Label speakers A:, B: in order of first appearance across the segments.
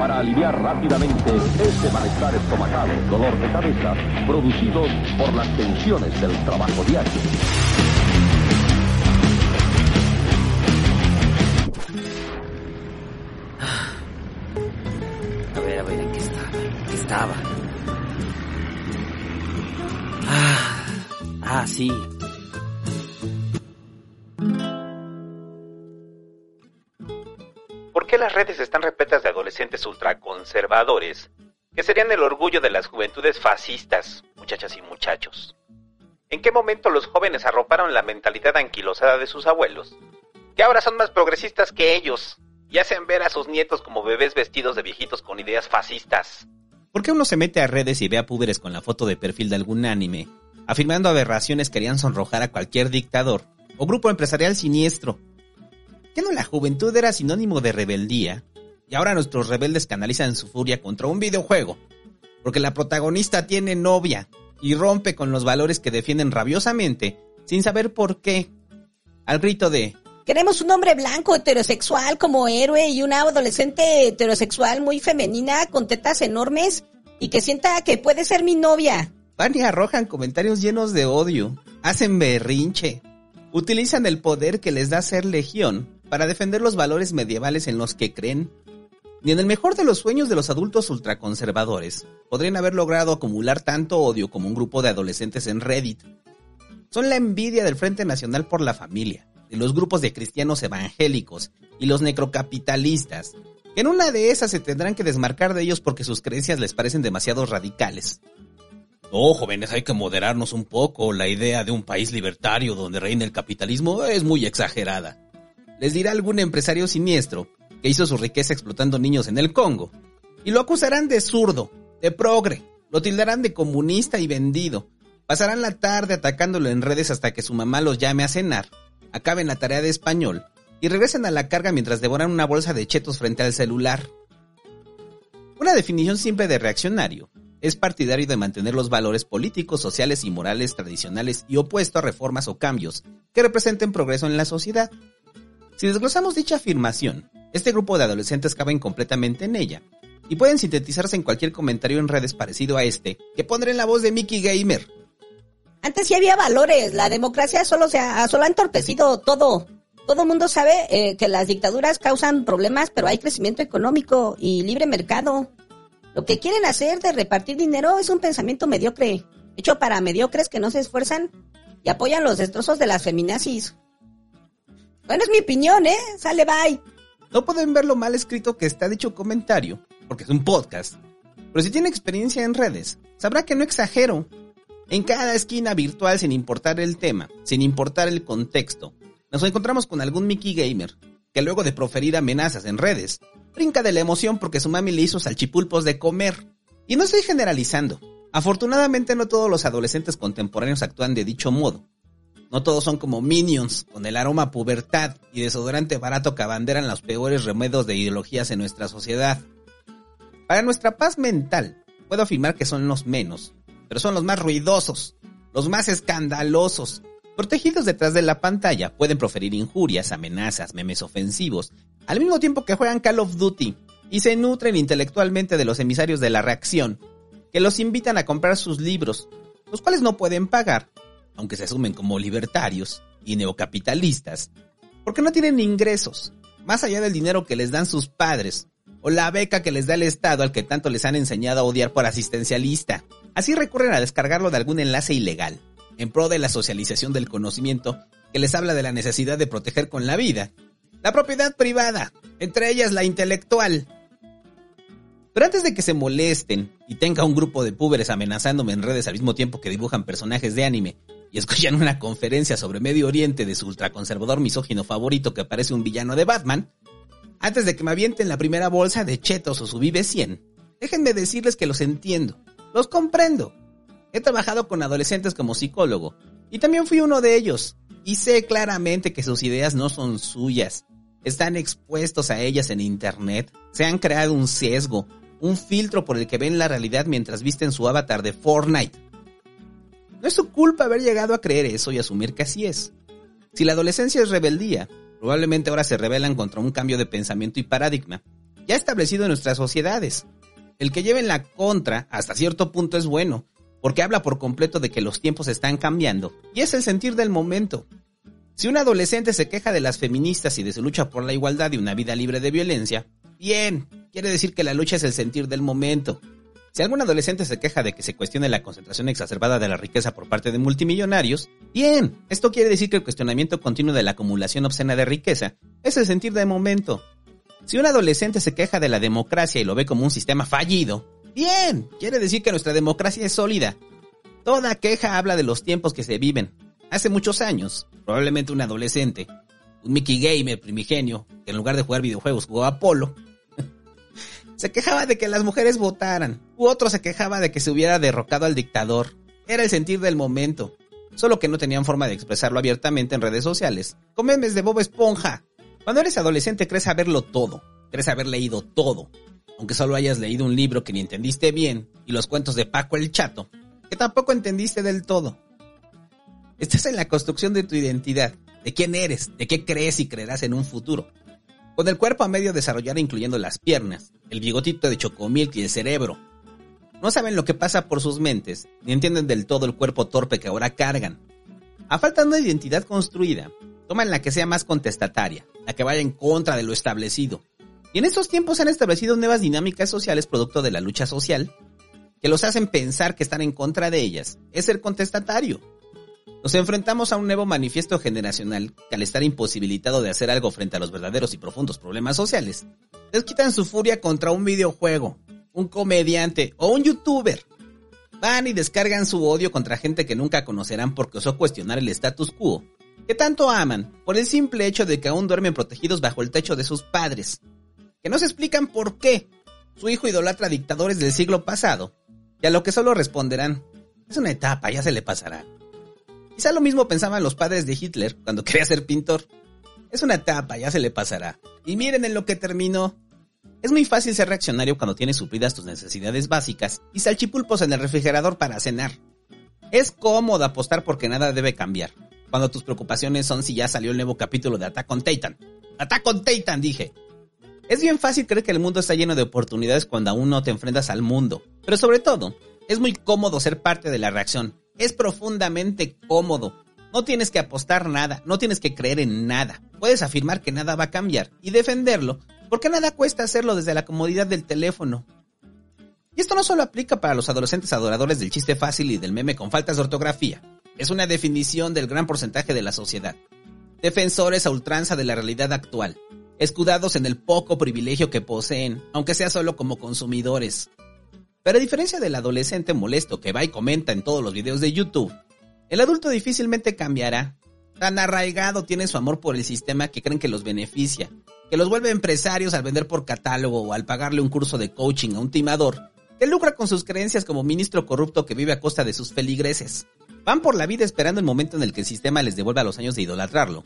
A: para aliviar rápidamente ese malestar estomacal, dolor de cabeza, producidos por las tensiones del trabajo diario.
B: A ver, a ver, ¿en qué estaba? ¿En qué estaba? Ah, ah, sí.
C: ¿Por qué las redes están repletas de ultraconservadores que serían el orgullo de las juventudes fascistas, muchachas y muchachos? ¿En qué momento los jóvenes arroparon la mentalidad anquilosada de sus abuelos, que ahora son más progresistas que ellos y hacen ver a sus nietos como bebés vestidos de viejitos con ideas fascistas?
D: ¿Por qué uno se mete a redes y ve a púberes con la foto de perfil de algún anime, afirmando aberraciones que harían sonrojar a cualquier dictador o grupo empresarial siniestro? ¿Qué no la juventud era sinónimo de rebeldía? Y ahora nuestros rebeldes canalizan su furia contra un videojuego, porque la protagonista tiene novia y rompe con los valores que defienden rabiosamente, sin saber por qué. Al grito de
E: Queremos un hombre blanco heterosexual como héroe y una adolescente heterosexual muy femenina con tetas enormes y que sienta que puede ser mi novia.
D: Van y arrojan comentarios llenos de odio, hacen berrinche, utilizan el poder que les da ser legión para defender los valores medievales en los que creen. Ni en el mejor de los sueños de los adultos ultraconservadores podrían haber logrado acumular tanto odio como un grupo de adolescentes en Reddit. Son la envidia del Frente Nacional por la Familia, de los grupos de cristianos evangélicos y los necrocapitalistas, que en una de esas se tendrán que desmarcar de ellos porque sus creencias les parecen demasiado radicales. No, jóvenes, hay que moderarnos un poco. La idea de un país libertario donde reina el capitalismo es muy exagerada. Les dirá algún empresario siniestro que hizo su riqueza explotando niños en el Congo. Y lo acusarán de zurdo, de progre, lo tildarán de comunista y vendido. Pasarán la tarde atacándolo en redes hasta que su mamá los llame a cenar, acaben la tarea de español y regresen a la carga mientras devoran una bolsa de chetos frente al celular. Una definición simple de reaccionario es partidario de mantener los valores políticos, sociales y morales tradicionales y opuesto a reformas o cambios que representen progreso en la sociedad. Si desglosamos dicha afirmación, este grupo de adolescentes caben completamente en ella y pueden sintetizarse en cualquier comentario en redes parecido a este que pondré en la voz de Mickey Gamer.
E: Antes sí había valores, la democracia solo se ha, solo ha entorpecido todo. Todo el mundo sabe eh, que las dictaduras causan problemas, pero hay crecimiento económico y libre mercado. Lo que quieren hacer de repartir dinero es un pensamiento mediocre, hecho para mediocres que no se esfuerzan y apoyan los destrozos de las feminazis. Bueno, es mi opinión, ¿eh? Sale, bye.
D: No pueden ver lo mal escrito que está dicho comentario, porque es un podcast. Pero si tiene experiencia en redes, sabrá que no exagero. En cada esquina virtual, sin importar el tema, sin importar el contexto, nos encontramos con algún Mickey Gamer que luego de proferir amenazas en redes, brinca de la emoción porque su mami le hizo salchipulpos de comer. Y no estoy generalizando. Afortunadamente no todos los adolescentes contemporáneos actúan de dicho modo. No todos son como minions, con el aroma pubertad y desodorante barato que abanderan los peores remedios de ideologías en nuestra sociedad. Para nuestra paz mental, puedo afirmar que son los menos, pero son los más ruidosos, los más escandalosos. Protegidos detrás de la pantalla, pueden proferir injurias, amenazas, memes ofensivos, al mismo tiempo que juegan Call of Duty y se nutren intelectualmente de los emisarios de la reacción, que los invitan a comprar sus libros, los cuales no pueden pagar, aunque se asumen como libertarios y neocapitalistas, porque no tienen ingresos, más allá del dinero que les dan sus padres, o la beca que les da el Estado al que tanto les han enseñado a odiar por asistencialista. Así recurren a descargarlo de algún enlace ilegal, en pro de la socialización del conocimiento, que les habla de la necesidad de proteger con la vida la propiedad privada, entre ellas la intelectual. Pero antes de que se molesten y tenga un grupo de púberes amenazándome en redes al mismo tiempo que dibujan personajes de anime y escuchan una conferencia sobre Medio Oriente de su ultraconservador misógino favorito que parece un villano de Batman, antes de que me avienten la primera bolsa de chetos o su Vive 100, déjenme decirles que los entiendo, los comprendo. He trabajado con adolescentes como psicólogo y también fui uno de ellos y sé claramente que sus ideas no son suyas. Están expuestos a ellas en Internet. Se han creado un sesgo, un filtro por el que ven la realidad mientras visten su avatar de Fortnite. No es su culpa haber llegado a creer eso y asumir que así es. Si la adolescencia es rebeldía, probablemente ahora se rebelan contra un cambio de pensamiento y paradigma, ya establecido en nuestras sociedades. El que lleve en la contra hasta cierto punto es bueno, porque habla por completo de que los tiempos están cambiando, y es el sentir del momento. Si un adolescente se queja de las feministas y de su lucha por la igualdad y una vida libre de violencia, bien, quiere decir que la lucha es el sentir del momento. Si algún adolescente se queja de que se cuestione la concentración exacerbada de la riqueza por parte de multimillonarios, bien, esto quiere decir que el cuestionamiento continuo de la acumulación obscena de riqueza es el sentir del momento. Si un adolescente se queja de la democracia y lo ve como un sistema fallido, bien, quiere decir que nuestra democracia es sólida. Toda queja habla de los tiempos que se viven. Hace muchos años, probablemente un adolescente, un Mickey Gamer primigenio, que en lugar de jugar videojuegos jugaba Polo, se quejaba de que las mujeres votaran, u otro se quejaba de que se hubiera derrocado al dictador. Era el sentir del momento, solo que no tenían forma de expresarlo abiertamente en redes sociales, con memes de Bob Esponja. Cuando eres adolescente crees saberlo todo, crees haber leído todo, aunque solo hayas leído un libro que ni entendiste bien y los cuentos de Paco el Chato, que tampoco entendiste del todo. Estás en la construcción de tu identidad, de quién eres, de qué crees y creerás en un futuro. Con el cuerpo a medio desarrollar incluyendo las piernas, el bigotito de chocomilk y el cerebro. No saben lo que pasa por sus mentes, ni entienden del todo el cuerpo torpe que ahora cargan. A falta de una identidad construida, toman la que sea más contestataria, la que vaya en contra de lo establecido. Y en estos tiempos se han establecido nuevas dinámicas sociales producto de la lucha social, que los hacen pensar que están en contra de ellas. Es el contestatario. Nos enfrentamos a un nuevo manifiesto generacional que al estar imposibilitado de hacer algo frente a los verdaderos y profundos problemas sociales, les quitan su furia contra un videojuego, un comediante o un youtuber. Van y descargan su odio contra gente que nunca conocerán porque osó cuestionar el status quo, que tanto aman por el simple hecho de que aún duermen protegidos bajo el techo de sus padres, que no se explican por qué su hijo idolatra dictadores del siglo pasado, y a lo que solo responderán, es una etapa, ya se le pasará. Quizá lo mismo pensaban los padres de Hitler cuando quería ser pintor. Es una etapa, ya se le pasará. Y miren en lo que terminó. Es muy fácil ser reaccionario cuando tienes suplidas tus necesidades básicas y salchipulpos en el refrigerador para cenar. Es cómodo apostar porque nada debe cambiar, cuando tus preocupaciones son si ya salió el nuevo capítulo de Attack on Titan. Attack on Titan, dije. Es bien fácil creer que el mundo está lleno de oportunidades cuando aún no te enfrentas al mundo, pero sobre todo, es muy cómodo ser parte de la reacción, es profundamente cómodo. No tienes que apostar nada, no tienes que creer en nada. Puedes afirmar que nada va a cambiar y defenderlo, porque nada cuesta hacerlo desde la comodidad del teléfono. Y esto no solo aplica para los adolescentes adoradores del chiste fácil y del meme con faltas de ortografía. Es una definición del gran porcentaje de la sociedad. Defensores a ultranza de la realidad actual, escudados en el poco privilegio que poseen, aunque sea solo como consumidores. Pero a diferencia del adolescente molesto que va y comenta en todos los videos de YouTube, el adulto difícilmente cambiará. Tan arraigado tiene su amor por el sistema que creen que los beneficia, que los vuelve empresarios al vender por catálogo o al pagarle un curso de coaching a un timador, que lucra con sus creencias como ministro corrupto que vive a costa de sus feligreses. Van por la vida esperando el momento en el que el sistema les devuelva los años de idolatrarlo,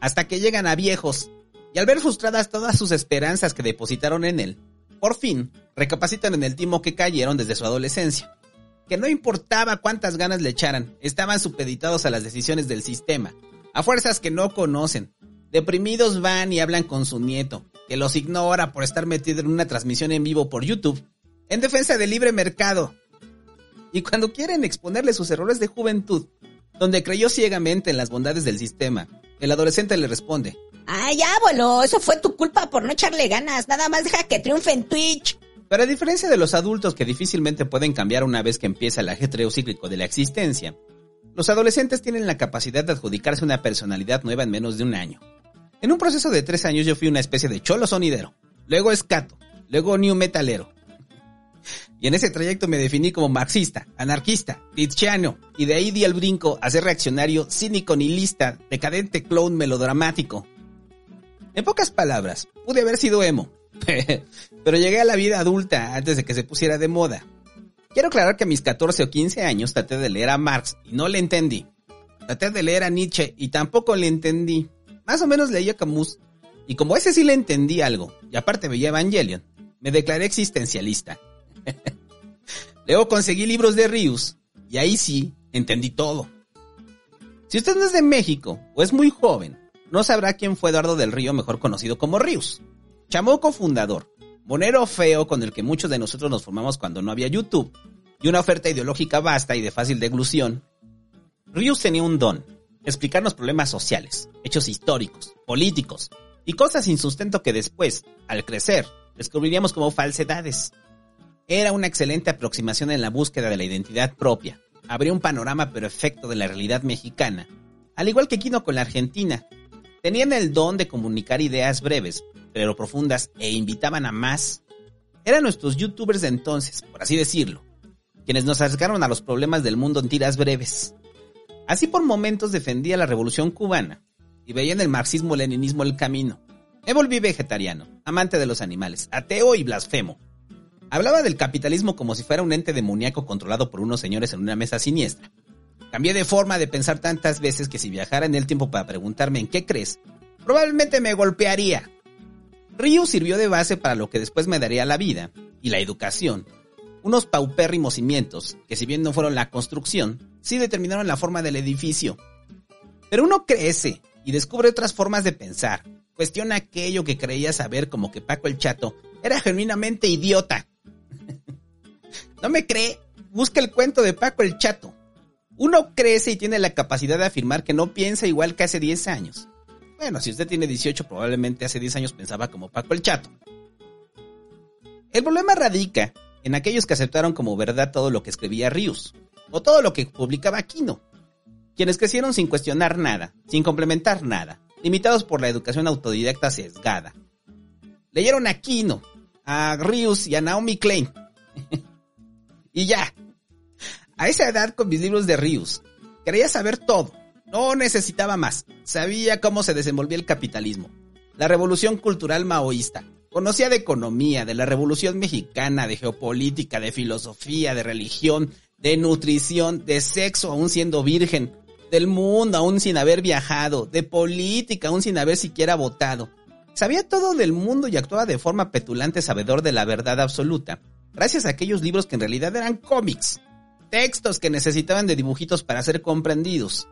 D: hasta que llegan a viejos, y al ver frustradas todas sus esperanzas que depositaron en él, por fin, recapacitan en el timo que cayeron desde su adolescencia. Que no importaba cuántas ganas le echaran, estaban supeditados a las decisiones del sistema, a fuerzas que no conocen. Deprimidos van y hablan con su nieto, que los ignora por estar metido en una transmisión en vivo por YouTube, en defensa del libre mercado. Y cuando quieren exponerle sus errores de juventud, donde creyó ciegamente en las bondades del sistema, el adolescente le responde,
E: Ah, ya, bueno, eso fue tu culpa por no echarle ganas. Nada más deja que triunfe en Twitch.
D: Pero a diferencia de los adultos que difícilmente pueden cambiar una vez que empieza el ajetreo cíclico de la existencia, los adolescentes tienen la capacidad de adjudicarse una personalidad nueva en menos de un año. En un proceso de tres años yo fui una especie de cholo sonidero, luego escato, luego new metalero. Y en ese trayecto me definí como marxista, anarquista, cristiano, y de ahí di el brinco a ser reaccionario, cínico, nihilista, decadente clown melodramático, en pocas palabras, pude haber sido emo, pero llegué a la vida adulta antes de que se pusiera de moda. Quiero aclarar que a mis 14 o 15 años traté de leer a Marx y no le entendí. Traté de leer a Nietzsche y tampoco le entendí. Más o menos leía Camus. Y como ese sí le entendí algo, y aparte veía Evangelion, me declaré existencialista. Luego conseguí libros de Rius, y ahí sí, entendí todo. Si usted no es de México o es muy joven, no sabrá quién fue Eduardo del Río, mejor conocido como Rius. Chamoco fundador, monero feo con el que muchos de nosotros nos formamos cuando no había YouTube, y una oferta ideológica vasta y de fácil deglución, Rius tenía un don, explicarnos problemas sociales, hechos históricos, políticos y cosas sin sustento que después, al crecer, descubriríamos como falsedades. Era una excelente aproximación en la búsqueda de la identidad propia. Abría un panorama perfecto de la realidad mexicana, al igual que Kino con la Argentina. Tenían el don de comunicar ideas breves, pero profundas, e invitaban a más. Eran nuestros youtubers de entonces, por así decirlo, quienes nos acercaron a los problemas del mundo en tiras breves. Así por momentos defendía la revolución cubana y veía en el marxismo-leninismo el camino. Me volví vegetariano, amante de los animales, ateo y blasfemo. Hablaba del capitalismo como si fuera un ente demoníaco controlado por unos señores en una mesa siniestra. Cambié de forma de pensar tantas veces que si viajara en el tiempo para preguntarme en qué crees, probablemente me golpearía. Ryu sirvió de base para lo que después me daría la vida y la educación, unos paupérrimos cimientos, que si bien no fueron la construcción, sí determinaron la forma del edificio. Pero uno crece y descubre otras formas de pensar, cuestiona aquello que creía saber como que Paco el Chato era genuinamente idiota. ¿No me cree? Busca el cuento de Paco el Chato. Uno crece y tiene la capacidad de afirmar que no piensa igual que hace 10 años. Bueno, si usted tiene 18, probablemente hace 10 años pensaba como Paco el Chato. El problema radica en aquellos que aceptaron como verdad todo lo que escribía Rius, o todo lo que publicaba Aquino, quienes crecieron sin cuestionar nada, sin complementar nada, limitados por la educación autodidacta sesgada. Leyeron a Aquino, a Rius y a Naomi Klein. y ya. A esa edad con mis libros de Rius, quería saber todo. No necesitaba más. Sabía cómo se desenvolvía el capitalismo, la revolución cultural maoísta, Conocía de economía, de la Revolución Mexicana, de geopolítica, de filosofía, de religión, de nutrición, de sexo aún siendo virgen, del mundo aún sin haber viajado, de política aún sin haber siquiera votado. Sabía todo del mundo y actuaba de forma petulante sabedor de la verdad absoluta, gracias a aquellos libros que en realidad eran cómics, textos que necesitaban de dibujitos para ser comprendidos.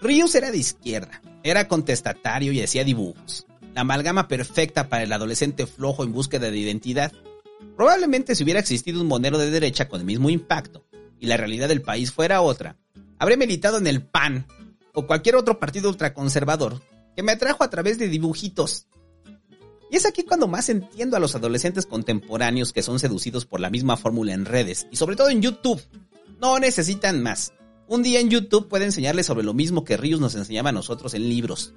D: Rius era de izquierda, era contestatario y hacía dibujos la amalgama perfecta para el adolescente flojo en búsqueda de identidad. Probablemente si hubiera existido un monero de derecha con el mismo impacto y la realidad del país fuera otra, habría militado en el PAN o cualquier otro partido ultraconservador que me atrajo a través de dibujitos. Y es aquí cuando más entiendo a los adolescentes contemporáneos que son seducidos por la misma fórmula en redes y sobre todo en YouTube. No necesitan más. Un día en YouTube puede enseñarles sobre lo mismo que Rius nos enseñaba a nosotros en libros.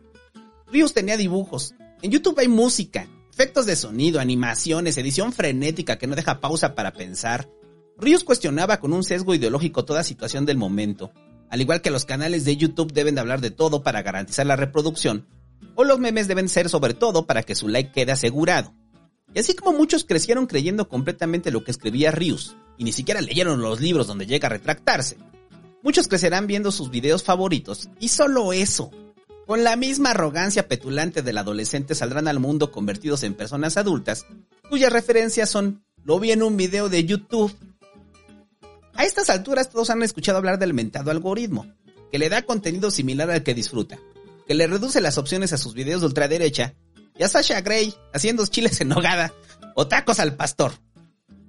D: Rius tenía dibujos, en YouTube hay música, efectos de sonido, animaciones, edición frenética que no deja pausa para pensar. Rios cuestionaba con un sesgo ideológico toda situación del momento, al igual que los canales de YouTube deben de hablar de todo para garantizar la reproducción, o los memes deben ser sobre todo para que su like quede asegurado. Y así como muchos crecieron creyendo completamente lo que escribía Rius, y ni siquiera leyeron los libros donde llega a retractarse, muchos crecerán viendo sus videos favoritos, y solo eso, con la misma arrogancia petulante del adolescente saldrán al mundo convertidos en personas adultas, cuyas referencias son lo vi en un video de YouTube. A estas alturas todos han escuchado hablar del mentado algoritmo, que le da contenido similar al que disfruta, que le reduce las opciones a sus videos de ultraderecha, y a Sasha Gray haciendo chiles en nogada o tacos al pastor.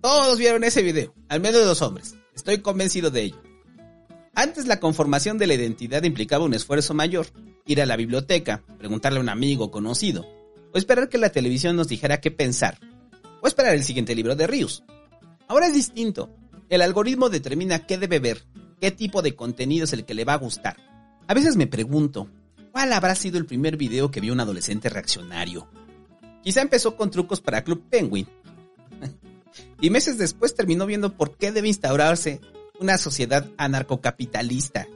D: Todos vieron ese video, al menos dos hombres. Estoy convencido de ello. Antes la conformación de la identidad implicaba un esfuerzo mayor, ir a la biblioteca, preguntarle a un amigo conocido, o esperar que la televisión nos dijera qué pensar, o esperar el siguiente libro de Rius. Ahora es distinto. El algoritmo determina qué debe ver, qué tipo de contenido es el que le va a gustar. A veces me pregunto, ¿cuál habrá sido el primer video que vio un adolescente reaccionario? Quizá empezó con trucos para Club Penguin. y meses después terminó viendo por qué debe instaurarse una sociedad anarcocapitalista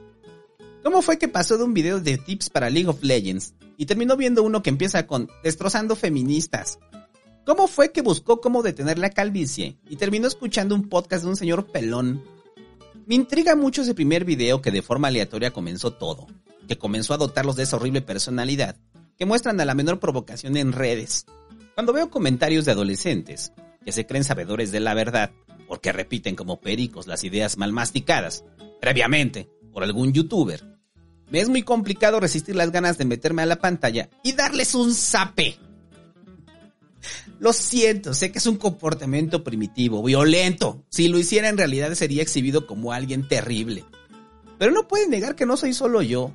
D: ¿Cómo fue que pasó de un video de tips para League of Legends y terminó viendo uno que empieza con destrozando feministas? ¿Cómo fue que buscó cómo detener la calvicie y terminó escuchando un podcast de un señor pelón? Me intriga mucho ese primer video que de forma aleatoria comenzó todo, que comenzó a dotarlos de esa horrible personalidad, que muestran a la menor provocación en redes. Cuando veo comentarios de adolescentes que se creen sabedores de la verdad, porque repiten como pericos las ideas mal masticadas, previamente, por algún youtuber, me es muy complicado resistir las ganas de meterme a la pantalla y darles un zape. Lo siento, sé que es un comportamiento primitivo, violento. Si lo hiciera en realidad sería exhibido como alguien terrible. Pero no puede negar que no soy solo yo.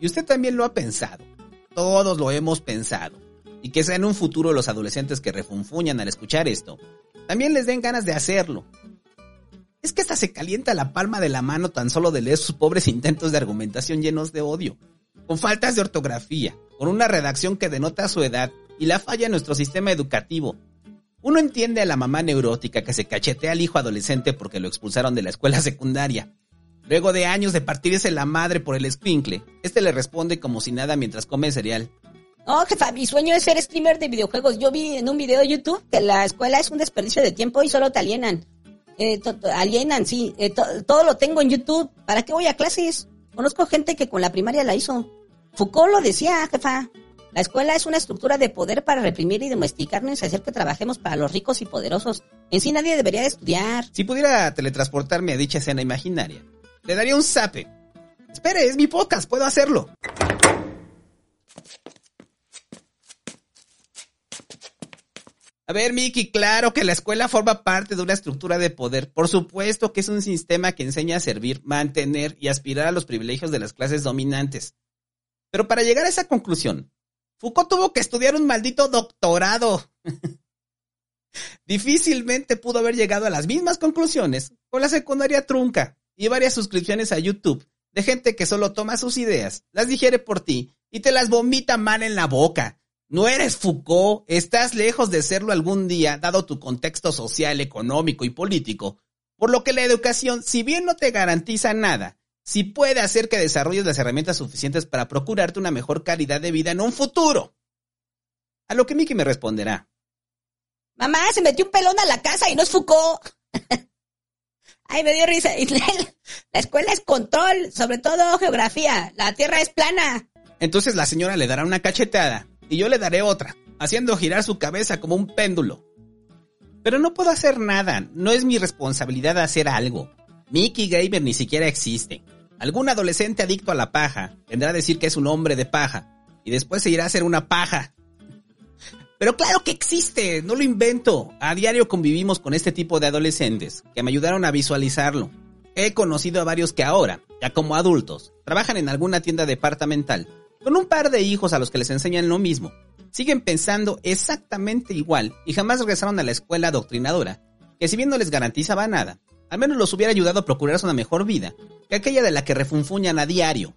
D: Y usted también lo ha pensado. Todos lo hemos pensado. Y que sea en un futuro los adolescentes que refunfuñan al escuchar esto, también les den ganas de hacerlo. Es que hasta se calienta la palma de la mano tan solo de leer sus pobres intentos de argumentación llenos de odio, con faltas de ortografía, con una redacción que denota su edad y la falla en nuestro sistema educativo. Uno entiende a la mamá neurótica que se cachetea al hijo adolescente porque lo expulsaron de la escuela secundaria. Luego de años de partirse la madre por el escuincle, este le responde como si nada mientras come cereal.
E: No, jefa, mi sueño es ser streamer de videojuegos. Yo vi en un video de YouTube que la escuela es un desperdicio de tiempo y solo te alienan. Eh, alienan, sí. Eh, todo lo tengo en YouTube. ¿Para qué voy a clases? Conozco gente que con la primaria la hizo. Foucault lo decía, jefa. La escuela es una estructura de poder para reprimir y domesticarnos y hacer que trabajemos para los ricos y poderosos. En sí nadie debería de estudiar.
D: Si pudiera teletransportarme a dicha escena imaginaria, le daría un zape. Espere, es mi podcast, puedo hacerlo. A ver, Miki, claro que la escuela forma parte de una estructura de poder. Por supuesto que es un sistema que enseña a servir, mantener y aspirar a los privilegios de las clases dominantes. Pero para llegar a esa conclusión, Foucault tuvo que estudiar un maldito doctorado. Difícilmente pudo haber llegado a las mismas conclusiones con la secundaria trunca y varias suscripciones a YouTube de gente que solo toma sus ideas, las digiere por ti y te las vomita mal en la boca. No eres Foucault, estás lejos de serlo algún día, dado tu contexto social, económico y político, por lo que la educación, si bien no te garantiza nada, si puede hacer que desarrolles las herramientas suficientes para procurarte una mejor calidad de vida en un futuro. A lo que Mickey me responderá.
E: Mamá, se metió un pelón a la casa y no es Foucault. Ay, me dio risa. La escuela es control, sobre todo geografía. La tierra es plana.
D: Entonces la señora le dará una cachetada y yo le daré otra, haciendo girar su cabeza como un péndulo. Pero no puedo hacer nada, no es mi responsabilidad hacer algo. Mickey Gamer ni siquiera existe. Algún adolescente adicto a la paja tendrá a decir que es un hombre de paja y después se irá a hacer una paja. Pero claro que existe, no lo invento. A diario convivimos con este tipo de adolescentes que me ayudaron a visualizarlo. He conocido a varios que ahora, ya como adultos, trabajan en alguna tienda departamental con un par de hijos a los que les enseñan lo mismo. Siguen pensando exactamente igual y jamás regresaron a la escuela adoctrinadora, que si bien no les garantizaba nada, al menos los hubiera ayudado a procurarse una mejor vida que aquella de la que refunfuñan a diario.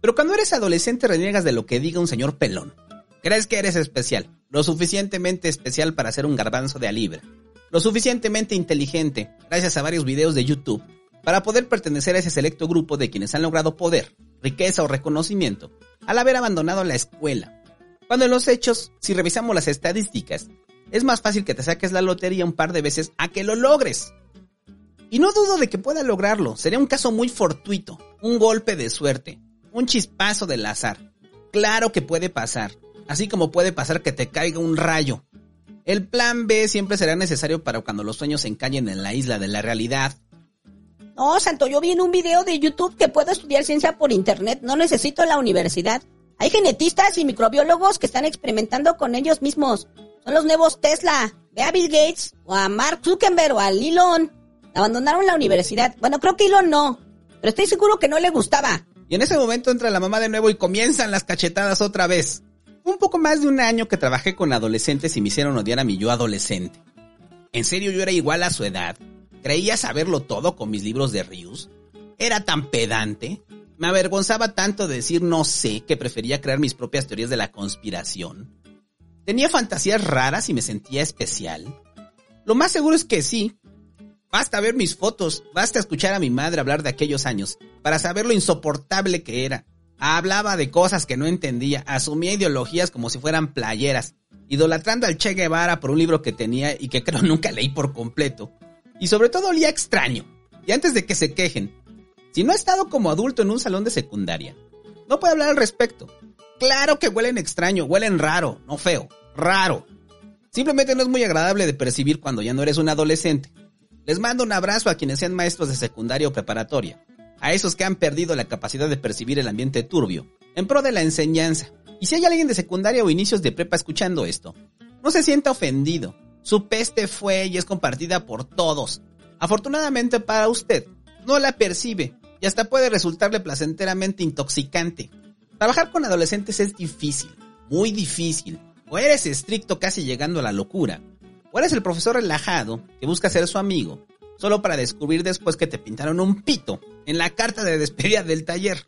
D: Pero cuando eres adolescente reniegas de lo que diga un señor pelón. Crees que eres especial, lo suficientemente especial para ser un garbanzo de a libra, lo suficientemente inteligente, gracias a varios videos de YouTube, para poder pertenecer a ese selecto grupo de quienes han logrado poder, riqueza o reconocimiento, al haber abandonado la escuela. Cuando en los hechos, si revisamos las estadísticas, es más fácil que te saques la lotería un par de veces a que lo logres. Y no dudo de que pueda lograrlo. Sería un caso muy fortuito, un golpe de suerte, un chispazo del azar. Claro que puede pasar, así como puede pasar que te caiga un rayo. El plan B siempre será necesario para cuando los sueños se encallen en la isla de la realidad.
E: No, Santo, yo vi en un video de YouTube que puedo estudiar ciencia por internet, no necesito la universidad. Hay genetistas y microbiólogos que están experimentando con ellos mismos. Son los nuevos Tesla. Ve a Bill Gates, o a Mark Zuckerberg, o a Elon. Abandonaron la universidad. Bueno, creo que Elon no. Pero estoy seguro que no le gustaba.
D: Y en ese momento entra la mamá de nuevo y comienzan las cachetadas otra vez. Un poco más de un año que trabajé con adolescentes y me hicieron odiar a mi yo adolescente. ¿En serio yo era igual a su edad? ¿Creía saberlo todo con mis libros de Rius? ¿Era tan pedante? Me avergonzaba tanto decir no sé que prefería crear mis propias teorías de la conspiración. ¿Tenía fantasías raras y me sentía especial? Lo más seguro es que sí, Basta ver mis fotos, basta escuchar a mi madre hablar de aquellos años, para saber lo insoportable que era. Hablaba de cosas que no entendía, asumía ideologías como si fueran playeras, idolatrando al Che Guevara por un libro que tenía y que creo nunca leí por completo. Y sobre todo olía extraño. Y antes de que se quejen, si no he estado como adulto en un salón de secundaria, no puedo hablar al respecto. Claro que huelen extraño, huelen raro, no feo, raro. Simplemente no es muy agradable de percibir cuando ya no eres un adolescente. Les mando un abrazo a quienes sean maestros de secundaria o preparatoria, a esos que han perdido la capacidad de percibir el ambiente turbio, en pro de la enseñanza. Y si hay alguien de secundaria o inicios de prepa escuchando esto, No se sienta ofendido. Su peste fue y es compartida por todos. Afortunadamente para usted, no la percibe y hasta puede resultarle placenteramente intoxicante. Trabajar con adolescentes es difícil, muy difícil. O eres estricto casi llegando a la locura, o eres el profesor relajado que busca ser su amigo, solo para descubrir después que te pintaron un pito en la carta de despedida del taller.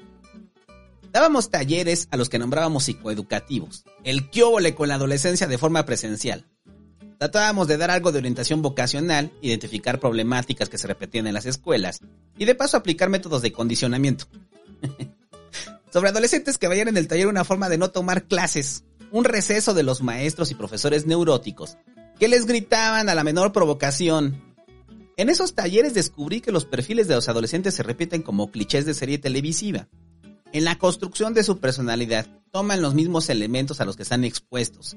D: Dábamos talleres a los que nombrábamos psicoeducativos, el quióbole con la adolescencia de forma presencial. Tratábamos de dar algo de orientación vocacional, identificar problemáticas que se repetían en las escuelas y de paso aplicar métodos de condicionamiento. Sobre adolescentes que vayan en el taller una forma de no tomar clases, un receso de los maestros y profesores neuróticos que les gritaban a la menor provocación. En esos talleres descubrí que los perfiles de los adolescentes se repiten como clichés de serie televisiva. En la construcción de su personalidad toman los mismos elementos a los que están expuestos.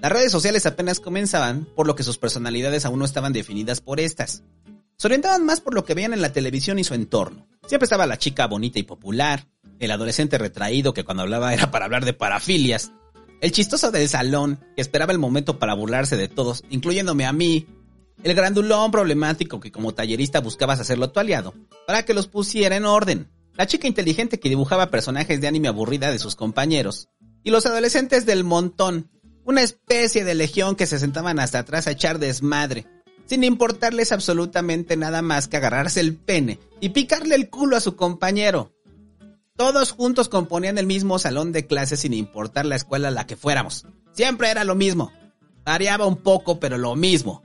D: Las redes sociales apenas comenzaban, por lo que sus personalidades aún no estaban definidas por estas. Se orientaban más por lo que veían en la televisión y su entorno. Siempre estaba la chica bonita y popular, el adolescente retraído que cuando hablaba era para hablar de parafilias, el chistoso del salón que esperaba el momento para burlarse de todos, incluyéndome a mí, el grandulón problemático que como tallerista buscabas hacerlo tu aliado, para que los pusiera en orden, la chica inteligente que dibujaba personajes de anime aburrida de sus compañeros, y los adolescentes del montón, una especie de legión que se sentaban hasta atrás a echar desmadre, sin importarles absolutamente nada más que agarrarse el pene y picarle el culo a su compañero. Todos juntos componían el mismo salón de clases sin importar la escuela a la que fuéramos. Siempre era lo mismo. Variaba un poco, pero lo mismo.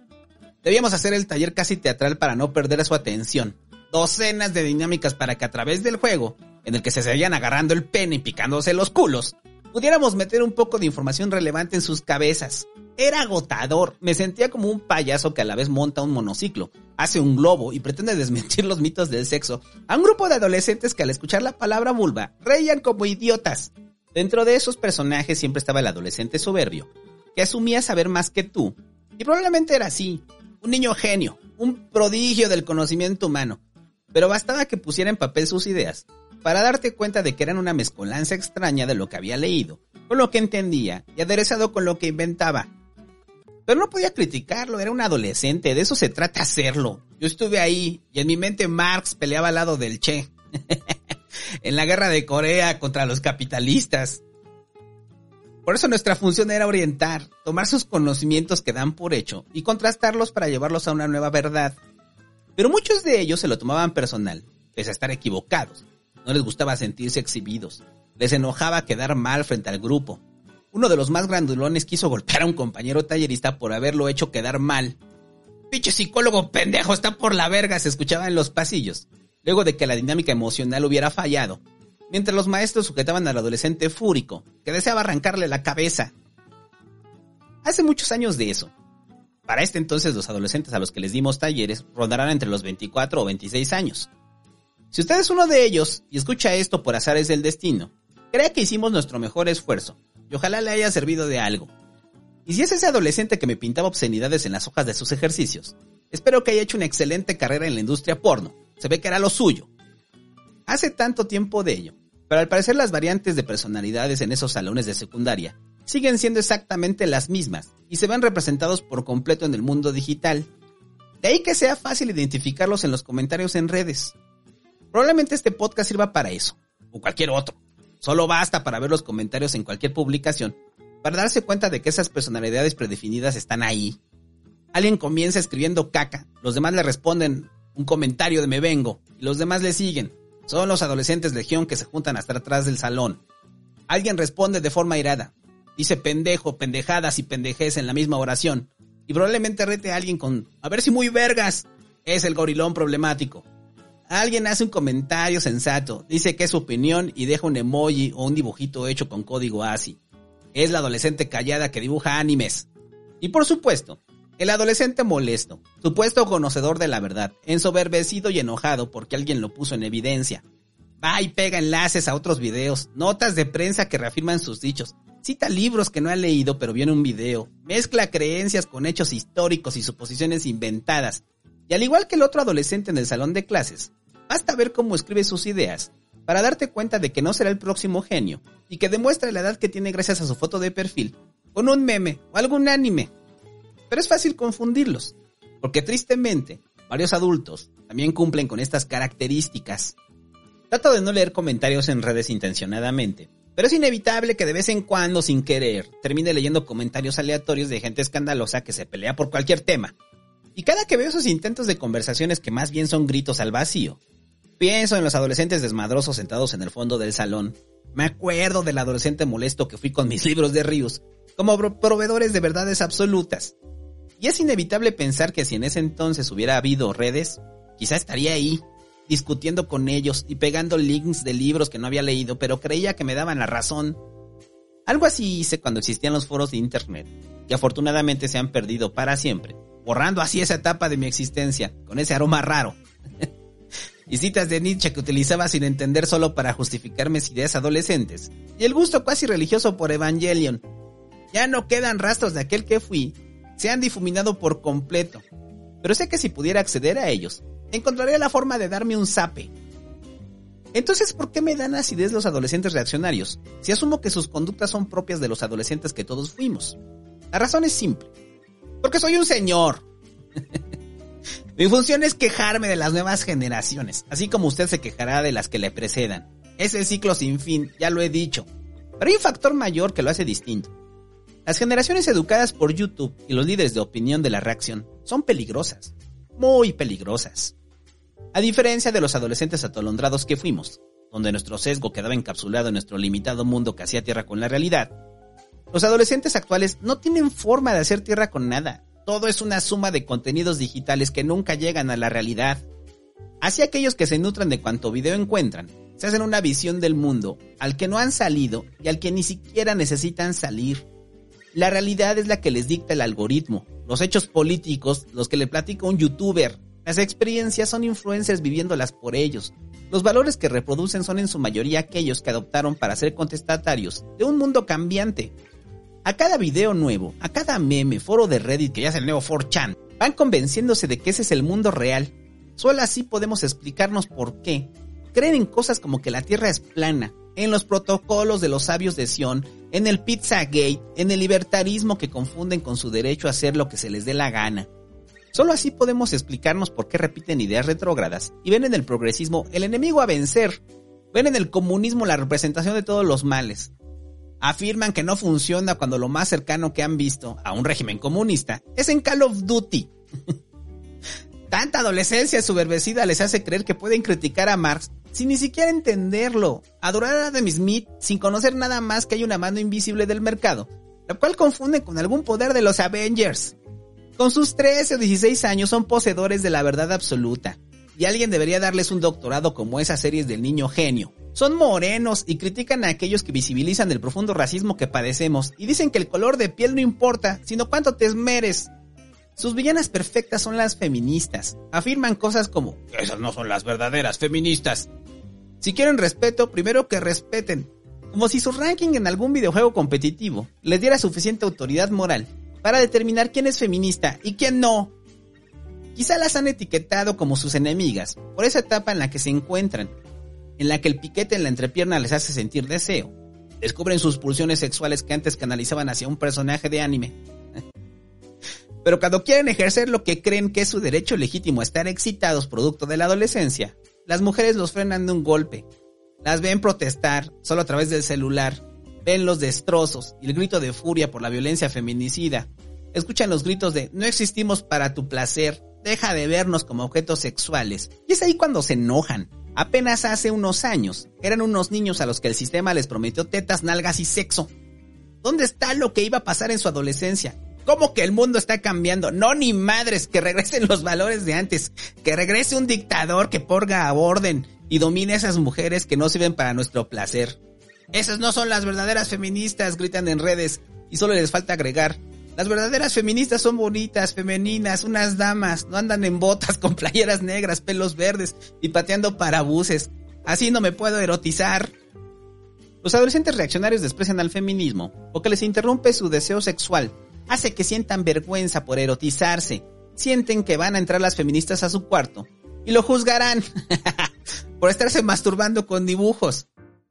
D: Debíamos hacer el taller casi teatral para no perder su atención. Docenas de dinámicas para que a través del juego, en el que se seguían agarrando el pene y picándose los culos, pudiéramos meter un poco de información relevante en sus cabezas. Era agotador, me sentía como un payaso que a la vez monta un monociclo, hace un globo y pretende desmentir los mitos del sexo a un grupo de adolescentes que al escuchar la palabra vulva reían como idiotas. Dentro de esos personajes siempre estaba el adolescente soberbio, que asumía saber más que tú, y probablemente era así, un niño genio, un prodigio del conocimiento humano, pero bastaba que pusiera en papel sus ideas para darte cuenta de que eran una mezcolanza extraña de lo que había leído, con lo que entendía y aderezado con lo que inventaba. Pero no podía criticarlo, era un adolescente, de eso se trata hacerlo. Yo estuve ahí y en mi mente Marx peleaba al lado del Che. en la guerra de Corea contra los capitalistas. Por eso nuestra función era orientar, tomar sus conocimientos que dan por hecho y contrastarlos para llevarlos a una nueva verdad. Pero muchos de ellos se lo tomaban personal, pese a estar equivocados, no les gustaba sentirse exhibidos. Les enojaba quedar mal frente al grupo. Uno de los más grandulones quiso golpear a un compañero tallerista por haberlo hecho quedar mal. Pinche psicólogo pendejo, está por la verga, se escuchaba en los pasillos, luego de que la dinámica emocional hubiera fallado, mientras los maestros sujetaban al adolescente fúrico, que deseaba arrancarle la cabeza. Hace muchos años de eso. Para este entonces los adolescentes a los que les dimos talleres rondarán entre los 24 o 26 años. Si usted es uno de ellos y escucha esto por azares del destino, crea que hicimos nuestro mejor esfuerzo y ojalá le haya servido de algo. Y si es ese adolescente que me pintaba obscenidades en las hojas de sus ejercicios, espero que haya hecho una excelente carrera en la industria porno. Se ve que era lo suyo. Hace tanto tiempo de ello, pero al parecer las variantes de personalidades en esos salones de secundaria siguen siendo exactamente las mismas y se ven representados por completo en el mundo digital. De ahí que sea fácil identificarlos en los comentarios en redes. Probablemente este podcast sirva para eso, o cualquier otro. Solo basta para ver los comentarios en cualquier publicación, para darse cuenta de que esas personalidades predefinidas están ahí. Alguien comienza escribiendo caca, los demás le responden un comentario de me vengo, y los demás le siguen. Son los adolescentes legión que se juntan hasta atrás del salón. Alguien responde de forma irada, dice pendejo, pendejadas y pendejez en la misma oración, y probablemente rete a alguien con, a ver si muy vergas, es el gorilón problemático. Alguien hace un comentario sensato, dice que es su opinión y deja un emoji o un dibujito hecho con código ASCII. Es la adolescente callada que dibuja animes. Y por supuesto, el adolescente molesto, supuesto conocedor de la verdad, ensoberbecido y enojado porque alguien lo puso en evidencia. Va y pega enlaces a otros videos, notas de prensa que reafirman sus dichos, cita libros que no ha leído pero vio en un video, mezcla creencias con hechos históricos y suposiciones inventadas. Y al igual que el otro adolescente en el salón de clases, Basta ver cómo escribe sus ideas para darte cuenta de que no será el próximo genio y que demuestra la edad que tiene gracias a su foto de perfil con un meme o algún anime. Pero es fácil confundirlos, porque tristemente varios adultos también cumplen con estas características. Trato de no leer comentarios en redes intencionadamente, pero es inevitable que de vez en cuando, sin querer, termine leyendo comentarios aleatorios de gente escandalosa que se pelea por cualquier tema. Y cada que veo esos intentos de conversaciones que más bien son gritos al vacío, pienso en los adolescentes desmadrosos sentados en el fondo del salón. Me acuerdo del adolescente molesto que fui con mis libros de ríos, como proveedores de verdades absolutas. Y es inevitable pensar que si en ese entonces hubiera habido redes, quizá estaría ahí, discutiendo con ellos y pegando links de libros que no había leído, pero creía que me daban la razón. Algo así hice cuando existían los foros de internet, que afortunadamente se han perdido para siempre, borrando así esa etapa de mi existencia, con ese aroma raro. y de Nietzsche que utilizaba sin entender solo para justificar mis ideas adolescentes, y el gusto casi religioso por Evangelion. Ya no quedan rastros de aquel que fui, se han difuminado por completo, pero sé que si pudiera acceder a ellos, encontraría la forma de darme un zape. Entonces, ¿por qué me dan acidez los adolescentes reaccionarios si asumo que sus conductas son propias de los adolescentes que todos fuimos? La razón es simple. Porque soy un señor. Mi función es quejarme de las nuevas generaciones, así como usted se quejará de las que le precedan. Es el ciclo sin fin, ya lo he dicho. Pero hay un factor mayor que lo hace distinto. Las generaciones educadas por YouTube y los líderes de opinión de la reacción son peligrosas, muy peligrosas. A diferencia de los adolescentes atolondrados que fuimos, donde nuestro sesgo quedaba encapsulado en nuestro limitado mundo que hacía tierra con la realidad, los adolescentes actuales no tienen forma de hacer tierra con nada. Todo es una suma de contenidos digitales que nunca llegan a la realidad. Así aquellos que se nutran de cuanto video encuentran, se hacen una visión del mundo al que no han salido y al que ni siquiera necesitan salir. La realidad es la que les dicta el algoritmo, los hechos políticos, los que le platica un youtuber, las experiencias son influencers viviéndolas por ellos. Los valores que reproducen son en su mayoría aquellos que adoptaron para ser contestatarios de un mundo cambiante. A cada video nuevo, a cada meme, foro de Reddit que ya es el nuevo 4chan, van convenciéndose de que ese es el mundo real. Solo así podemos explicarnos por qué. Creen en cosas como que la Tierra es plana, en los protocolos de los sabios de Sion, en el Pizzagate, en el libertarismo que confunden con su derecho a hacer lo que se les dé la gana. Solo así podemos explicarnos por qué repiten ideas retrógradas y ven en el progresismo el enemigo a vencer. Ven en el comunismo la representación de todos los males. Afirman que no funciona cuando lo más cercano que han visto a un régimen comunista es en Call of Duty. Tanta adolescencia subversiva les hace creer que pueden criticar a Marx sin ni siquiera entenderlo, adorar a Adam Smith sin conocer nada más que hay una mano invisible del mercado, la cual confunde con algún poder de los Avengers. Con sus 13 o 16 años son poseedores de la verdad absoluta. Y alguien debería darles un doctorado como esas series del niño genio. Son morenos y critican a aquellos que visibilizan el profundo racismo que padecemos y dicen que el color de piel no importa, sino cuánto te esmeres. Sus villanas perfectas son las feministas. Afirman cosas como, esas no son las verdaderas feministas. Si quieren respeto, primero que respeten. Como si su ranking en algún videojuego competitivo les diera suficiente autoridad moral para determinar quién es feminista y quién no. Quizá las han etiquetado como sus enemigas por esa etapa en la que se encuentran, en la que el piquete en la entrepierna les hace sentir deseo. Descubren sus pulsiones sexuales que antes canalizaban hacia un personaje de anime. Pero cuando quieren ejercer lo que creen que es su derecho legítimo a estar excitados producto de la adolescencia, las mujeres los frenan de un golpe. Las ven protestar solo a través del celular ven los destrozos y el grito de furia por la violencia feminicida. Escuchan los gritos de no existimos para tu placer, deja de vernos como objetos sexuales. Y es ahí cuando se enojan. Apenas hace unos años, eran unos niños a los que el sistema les prometió tetas, nalgas y sexo. ¿Dónde está lo que iba a pasar en su adolescencia? ¿Cómo que el mundo está cambiando? No, ni madres, que regresen los valores de antes, que regrese un dictador que porga a orden y domine a esas mujeres que no sirven para nuestro placer. Esas no son las verdaderas feministas, gritan en redes. Y solo les falta agregar. Las verdaderas feministas son bonitas, femeninas, unas damas, no andan en botas con playeras negras, pelos verdes y pateando parabuses. Así no me puedo erotizar. Los adolescentes reaccionarios desprecian al feminismo porque les interrumpe su deseo sexual. Hace que sientan vergüenza por erotizarse. Sienten que van a entrar las feministas a su cuarto y lo juzgarán por estarse masturbando con dibujos.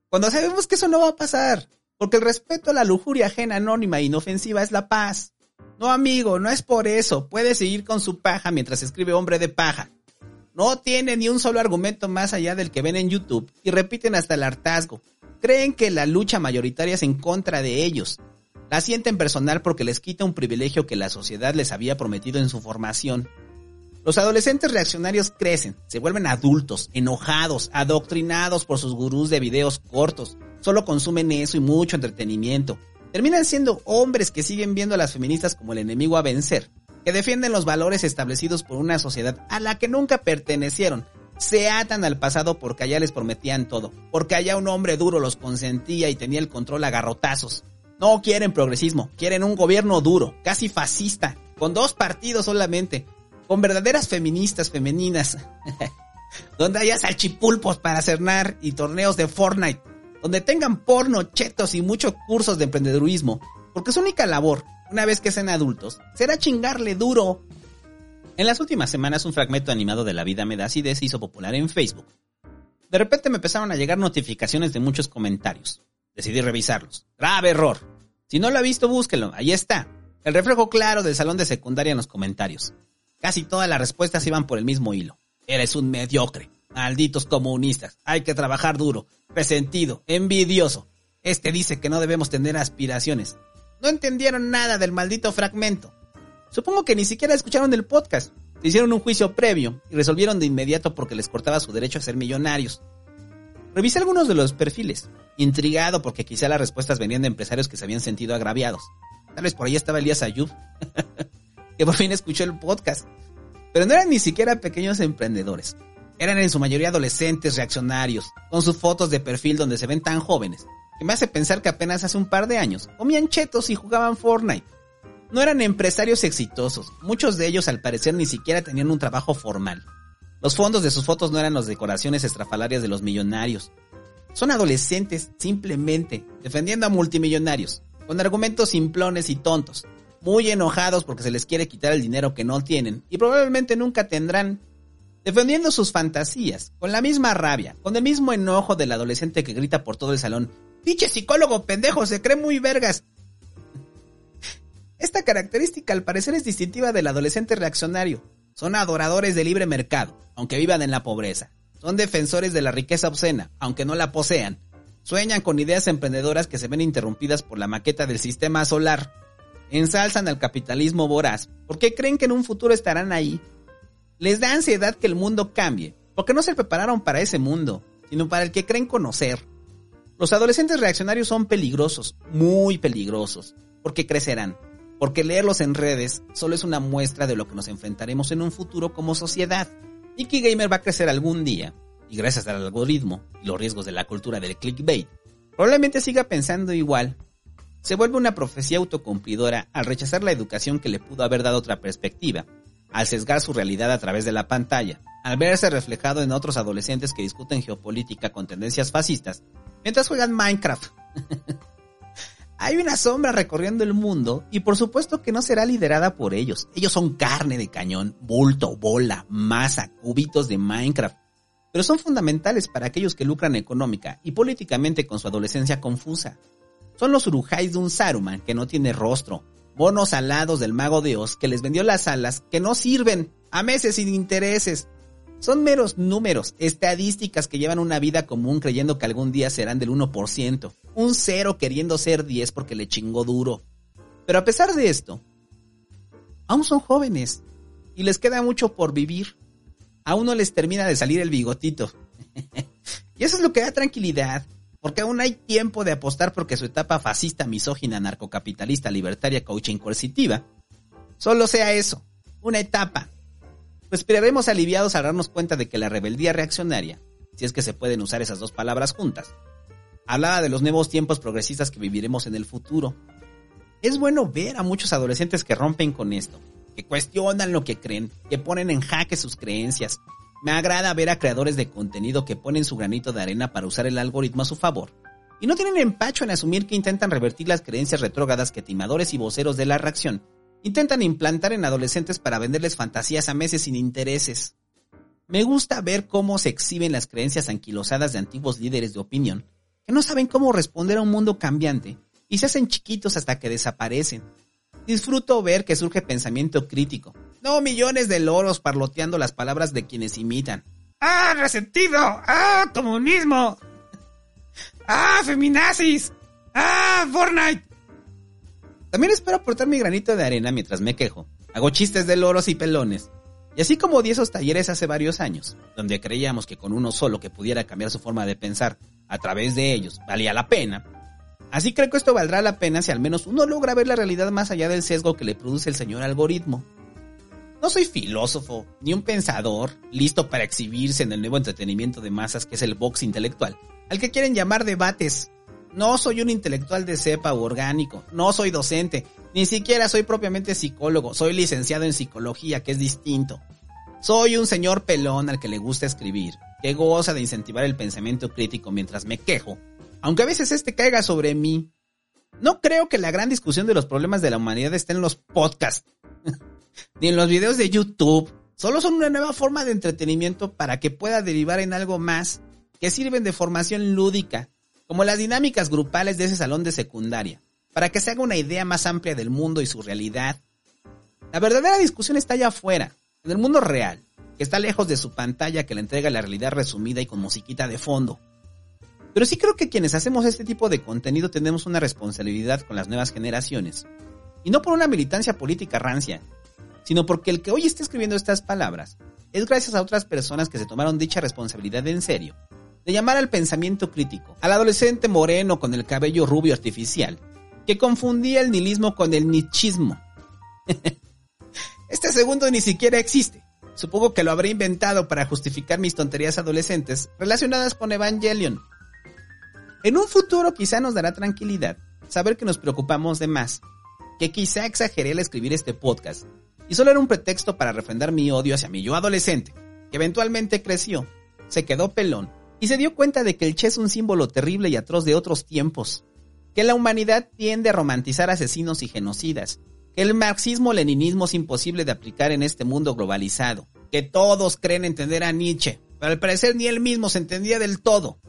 D: Cuando sabemos que eso no va a pasar. Porque el respeto a la lujuria ajena anónima e inofensiva es la paz. No, amigo, no es por eso. Puede seguir con su paja mientras escribe hombre de paja. No tiene ni un solo argumento más allá del que ven en YouTube y repiten hasta el hartazgo. Creen que la lucha mayoritaria es en contra de ellos. La sienten personal porque les quita un privilegio que la sociedad les había prometido en su formación. Los adolescentes reaccionarios crecen, se vuelven adultos, enojados, adoctrinados por sus gurús de videos cortos. Solo consumen eso y mucho entretenimiento. Terminan siendo hombres que siguen viendo a las feministas como el enemigo a vencer, que defienden los valores establecidos por una sociedad a la que nunca pertenecieron. Se atan al pasado porque allá les prometían todo, porque allá un hombre duro los consentía y tenía el control a garrotazos. No quieren progresismo, quieren un gobierno duro, casi fascista, con dos partidos solamente, con verdaderas feministas femeninas, donde haya salchipulpos para cernar y torneos de Fortnite, donde tengan porno, chetos y muchos cursos de emprendedurismo, porque su única labor, una vez que sean adultos, será chingarle duro. En las últimas semanas un fragmento animado de La vida me da se hizo popular en Facebook. De repente me empezaron a llegar notificaciones de muchos comentarios. Decidí revisarlos. Grave error. Si no lo ha visto, búsquelo. Ahí está. El reflejo claro del salón de secundaria en los comentarios. Casi todas las respuestas iban por el mismo hilo. Eres un mediocre. Malditos comunistas. Hay que trabajar duro. Resentido. Envidioso. Este dice que no debemos tener aspiraciones. No entendieron nada del maldito fragmento. Supongo que ni siquiera escucharon el podcast. hicieron un juicio previo y resolvieron de inmediato porque les cortaba su derecho a ser millonarios. Revisé algunos de los perfiles, intrigado porque quizá las respuestas venían de empresarios que se habían sentido agraviados. Tal vez por ahí estaba Elías Ayub. que por fin escuchó el podcast. Pero no eran ni siquiera pequeños emprendedores. Eran en su mayoría adolescentes reaccionarios, con sus fotos de perfil donde se ven tan jóvenes, que me hace pensar que apenas hace un par de años comían chetos y jugaban Fortnite. No eran empresarios exitosos, muchos de ellos al parecer ni siquiera tenían un trabajo formal. Los fondos de sus fotos no eran las decoraciones estrafalarias de los millonarios. Son adolescentes, simplemente, defendiendo a multimillonarios, con argumentos simplones y tontos, muy enojados porque se les quiere quitar el dinero que no tienen y probablemente nunca tendrán, defendiendo sus fantasías, con la misma rabia, con el mismo enojo del adolescente que grita por todo el salón, ¡Pinche psicólogo pendejo! Se cree muy vergas. Esta característica al parecer es distintiva del adolescente reaccionario. Son adoradores del libre mercado, aunque vivan en la pobreza. Son defensores de la riqueza obscena, aunque no la posean. Sueñan con ideas emprendedoras que se ven interrumpidas por la maqueta del sistema solar ensalzan al capitalismo voraz porque creen que en un futuro estarán ahí. Les da ansiedad que el mundo cambie, porque no se prepararon para ese mundo, sino para el que creen conocer. Los adolescentes reaccionarios son peligrosos, muy peligrosos, porque crecerán, porque leerlos en redes solo es una muestra de lo que nos enfrentaremos en un futuro como sociedad. Nicky Gamer va a crecer algún día, y gracias al algoritmo y los riesgos de la cultura del clickbait, probablemente siga pensando igual se vuelve una profecía autocumplidora al rechazar la educación que le pudo haber dado otra perspectiva, al sesgar su realidad a través de la pantalla, al verse reflejado en otros adolescentes que discuten geopolítica con tendencias fascistas, mientras juegan Minecraft. Hay una sombra recorriendo el mundo y por supuesto que no será liderada por ellos. Ellos son carne de cañón, bulto, bola, masa, cubitos de Minecraft. Pero son fundamentales para aquellos que lucran económica y políticamente con su adolescencia confusa. Son los urujáis de un Saruman que no tiene rostro, bonos alados del mago de Oz que les vendió las alas que no sirven, a meses sin intereses. Son meros números, estadísticas que llevan una vida común creyendo que algún día serán del 1%, un cero queriendo ser 10 porque le chingó duro. Pero a pesar de esto, aún son jóvenes y les queda mucho por vivir. Aún no les termina de salir el bigotito. y eso es lo que da tranquilidad, porque aún hay tiempo de apostar porque su etapa fascista, misógina, narcocapitalista, libertaria, coaching coercitiva, solo sea eso, una etapa. Respiraremos aliviados al darnos cuenta de que la rebeldía reaccionaria, si es que se pueden usar esas dos palabras juntas, hablaba de los nuevos tiempos progresistas que viviremos en el futuro. Es bueno ver a muchos adolescentes que rompen con esto, que cuestionan lo que creen, que ponen en jaque sus creencias, me agrada ver a creadores de contenido que ponen su granito de arena para usar el algoritmo a su favor. Y no tienen empacho en asumir que intentan revertir las creencias retrógradas que timadores y voceros de la reacción intentan implantar en adolescentes para venderles fantasías a meses sin intereses. Me gusta ver cómo se exhiben las creencias anquilosadas de antiguos líderes de opinión que no saben cómo responder a un mundo cambiante y se hacen chiquitos hasta que desaparecen. Disfruto ver que surge pensamiento crítico, no millones de loros parloteando las palabras de quienes imitan. ¡Ah, resentido! ¡Ah, comunismo! ¡Ah, feminazis! ¡Ah, Fortnite! También espero aportar mi granito de arena mientras me quejo. Hago chistes de loros y pelones. Y así como di esos talleres hace varios años, donde creíamos que con uno solo que pudiera cambiar su forma de pensar a través de ellos valía la pena, así creo que esto valdrá la pena si al menos uno logra ver la realidad más allá del sesgo que le produce el señor algoritmo. No soy filósofo, ni un pensador, listo para exhibirse en el nuevo entretenimiento de masas que es el box intelectual, al que quieren llamar debates. No soy un intelectual de cepa u orgánico, no soy docente, ni siquiera soy propiamente psicólogo, soy licenciado en psicología, que es distinto. Soy un señor pelón al que le gusta escribir, que goza de incentivar el pensamiento crítico mientras me quejo, aunque a veces este caiga sobre mí. No creo que la gran discusión de los problemas de la humanidad esté en los podcasts. Ni en los videos de YouTube. Solo son una nueva forma de entretenimiento para que pueda derivar en algo más que sirven de formación lúdica, como las dinámicas grupales de ese salón de secundaria, para que se haga una idea más amplia del mundo y su realidad. La verdadera discusión está allá afuera, en el mundo real, que está lejos de su pantalla que le entrega la realidad resumida y con musiquita de fondo. Pero sí creo que quienes hacemos este tipo de contenido tenemos una responsabilidad con las nuevas generaciones. Y no por una militancia política rancia, sino porque el que hoy está escribiendo estas palabras es gracias a otras personas que se tomaron dicha responsabilidad en serio, de llamar al pensamiento crítico, al adolescente moreno con el cabello rubio artificial, que confundía el nihilismo con el nichismo. este segundo ni siquiera existe. Supongo que lo habré inventado para justificar mis tonterías adolescentes relacionadas con Evangelion. En un futuro quizá nos dará tranquilidad saber que nos preocupamos de más, que quizá exageré al escribir este podcast y solo era un pretexto para refrendar mi odio hacia mi yo adolescente, que eventualmente creció, se quedó pelón y se dio cuenta de que el Che es un símbolo terrible y atroz de otros tiempos, que la humanidad tiende a romantizar asesinos y genocidas, que el marxismo-leninismo es imposible de aplicar en este mundo globalizado, que todos creen entender a Nietzsche, pero al parecer ni él mismo se entendía del todo,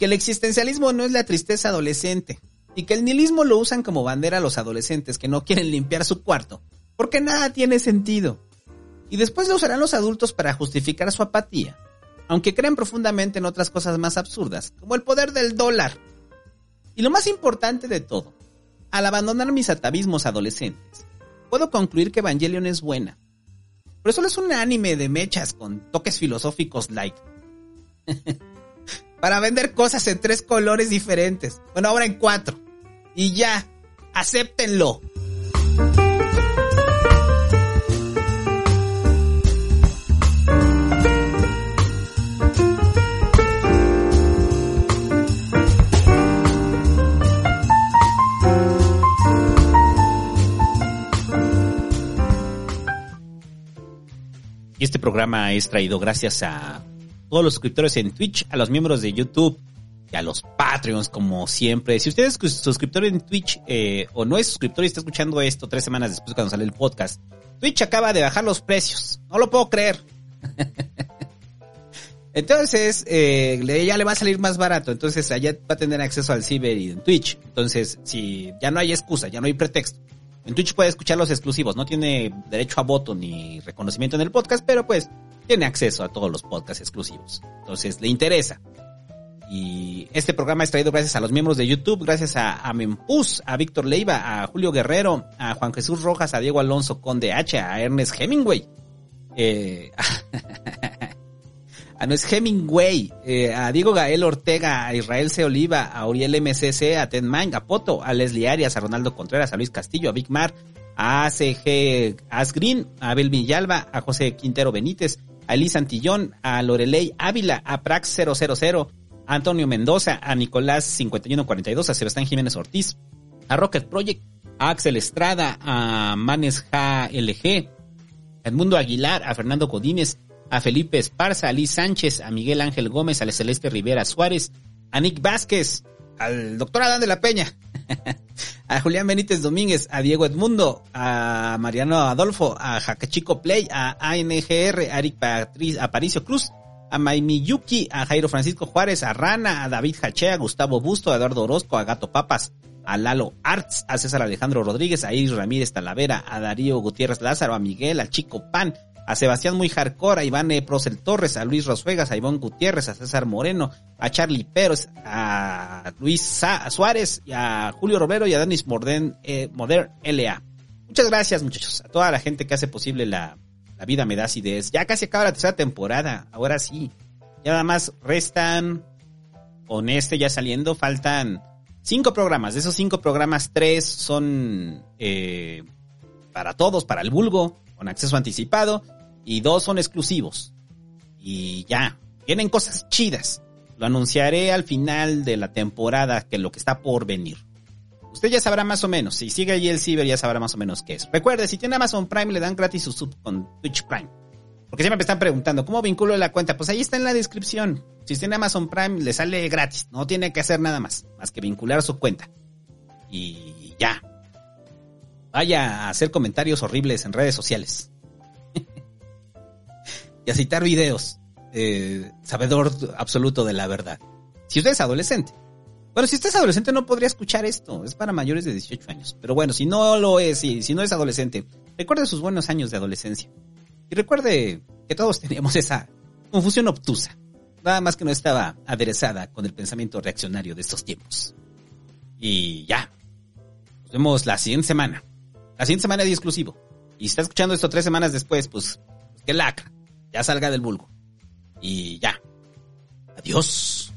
D: que el existencialismo no es la tristeza adolescente, y que el nihilismo lo usan como bandera los adolescentes que no quieren limpiar su cuarto porque nada tiene sentido. Y después lo usarán los adultos para justificar su apatía, aunque creen profundamente en otras cosas más absurdas, como el poder del dólar. Y lo más importante de todo, al abandonar mis atavismos adolescentes, puedo concluir que Evangelion es buena. Pero solo es un anime de mechas con toques filosóficos light. Para vender cosas en tres colores diferentes. Bueno, ahora en cuatro. Y ya, acéptenlo. Este programa es traído gracias a todos los suscriptores en Twitch, a los miembros de YouTube y a los Patreons, como siempre. Si usted es suscriptor en Twitch eh, o no es suscriptor y está escuchando esto tres semanas después cuando sale el podcast, Twitch acaba de bajar los precios. No lo puedo creer. Entonces, eh, ya le va a salir más barato. Entonces, allá va a tener acceso al Ciber y en Twitch. Entonces, si ya no hay excusa, ya no hay pretexto. En Twitch puede escuchar los exclusivos, no tiene derecho a voto ni reconocimiento en el podcast, pero pues tiene acceso a todos los podcasts exclusivos. Entonces le interesa. Y este programa es traído gracias a los miembros de YouTube, gracias a, a Mempus, a Víctor Leiva, a Julio Guerrero, a Juan Jesús Rojas, a Diego Alonso Conde H, a Ernest Hemingway, eh, a Nuez Hemingway, eh, a Diego Gael Ortega, a Israel C. Oliva, a Uriel MCC, a Ted Mang, a Poto, a Leslie Arias, a Ronaldo Contreras, a Luis Castillo, a Big Mar, a ACG Asgreen, a Abel Villalba, a José Quintero Benítez, a Elisa Antillón, a Lorelei Ávila, a Prax 000, a Antonio Mendoza, a Nicolás 5142, a Sebastián Jiménez Ortiz, a Rocket Project, a Axel Estrada, a Manes LG, a Edmundo Aguilar, a Fernando Codines, a Felipe Esparza, a Liz Sánchez, a Miguel Ángel Gómez, a Celeste Rivera Suárez, a Nick Vázquez, al doctor Adán de la Peña, a Julián Benítez Domínguez, a Diego Edmundo, a Mariano Adolfo, a Jacachico Play, a ANGR, a Eric Patricio, a Paricio Cruz, a Maimiyuki, a Jairo Francisco Juárez, a Rana, a David Hachea, a Gustavo Busto, a Eduardo Orozco, a Gato Papas, a Lalo Arts, a César Alejandro Rodríguez, a Iris Ramírez Talavera, a Darío Gutiérrez Lázaro, a Miguel, a Chico Pan, a Sebastián Muy Hardcore, a Iván e. Procel Torres, a Luis Rosuegas, a Iván Gutiérrez, a César Moreno, a Charlie Peros, a Luis Suárez, y a Julio Romero y a Denis Morden, eh, Moder LA. Muchas gracias muchachos, a toda la gente que hace posible la, la vida me da acidez. Ya casi acaba la tercera temporada, ahora sí. Ya nada más restan, con este ya saliendo, faltan cinco programas. De esos cinco programas, tres son eh, para todos, para el vulgo, con acceso anticipado, y dos son exclusivos. Y ya, vienen cosas chidas. Lo anunciaré al final de la temporada, que lo que está por venir. Usted ya sabrá más o menos. Si sigue ahí el ciber, ya sabrá más o menos qué es. Recuerde, si tiene Amazon Prime, le dan gratis su sub con Twitch Prime. Porque siempre me están preguntando, ¿cómo vinculo la cuenta? Pues ahí está en la descripción. Si tiene Amazon Prime, le sale gratis. No tiene que hacer nada más, más que vincular su cuenta. Y ya. Vaya a hacer comentarios horribles en redes sociales. Y a citar videos. Eh, sabedor absoluto de la verdad. Si usted es adolescente. Bueno, si usted es adolescente no podría escuchar esto. Es para mayores de 18 años. Pero bueno, si no lo es, y si no es adolescente, recuerde sus buenos años de adolescencia. Y recuerde que todos teníamos esa confusión obtusa. Nada más que no estaba aderezada con el pensamiento reaccionario de estos tiempos. Y ya. Nos vemos la siguiente semana. La siguiente semana es exclusivo. Y si está escuchando esto tres semanas después, pues, pues que lacra. Ya salga del vulgo. Y ya. Adiós.